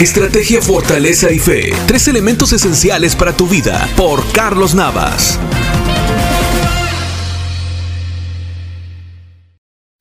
Estrategia, fortaleza y fe. Tres elementos esenciales para tu vida. Por Carlos Navas.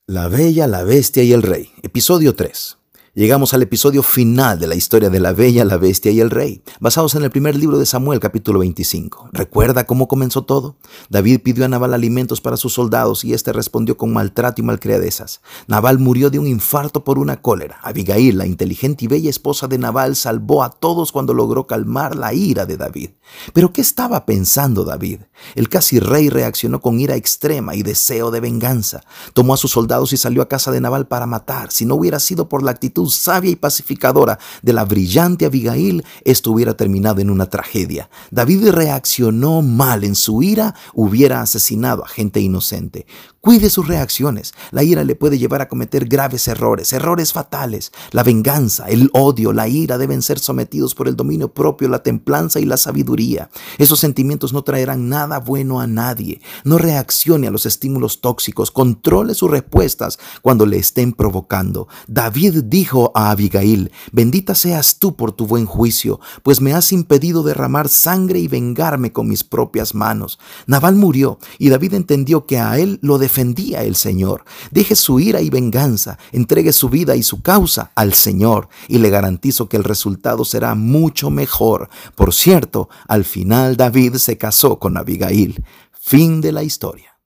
La Bella, la Bestia y el Rey. Episodio 3. Llegamos al episodio final de la historia de la Bella, la Bestia y el Rey, basados en el primer libro de Samuel capítulo 25. ¿Recuerda cómo comenzó todo? David pidió a Nabal alimentos para sus soldados y éste respondió con maltrato y malcriadezas. Nabal murió de un infarto por una cólera. Abigail, la inteligente y bella esposa de Nabal, salvó a todos cuando logró calmar la ira de David. Pero ¿qué estaba pensando David? El casi rey reaccionó con ira extrema y deseo de venganza. Tomó a sus soldados y salió a casa de Nabal para matar. Si no hubiera sido por la actitud sabia y pacificadora de la brillante Abigail, esto hubiera terminado en una tragedia. David reaccionó mal en su ira, hubiera asesinado a gente inocente. Cuide sus reacciones. La ira le puede llevar a cometer graves errores, errores fatales. La venganza, el odio, la ira deben ser sometidos por el dominio propio, la templanza y la sabiduría. Esos sentimientos no traerán nada bueno a nadie. No reaccione a los estímulos tóxicos. Controle sus respuestas cuando le estén provocando. David dijo a Abigail, bendita seas tú por tu buen juicio, pues me has impedido derramar sangre y vengarme con mis propias manos. Naval murió y David entendió que a él lo defendía el Señor. Deje su ira y venganza, entregue su vida y su causa al Señor y le garantizo que el resultado será mucho mejor. Por cierto, al final David se casó con Abigail. Fin de la historia.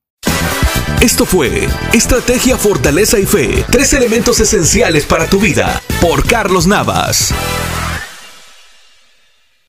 Esto fue Estrategia, Fortaleza y Fe, tres elementos esenciales para tu vida, por Carlos Navas.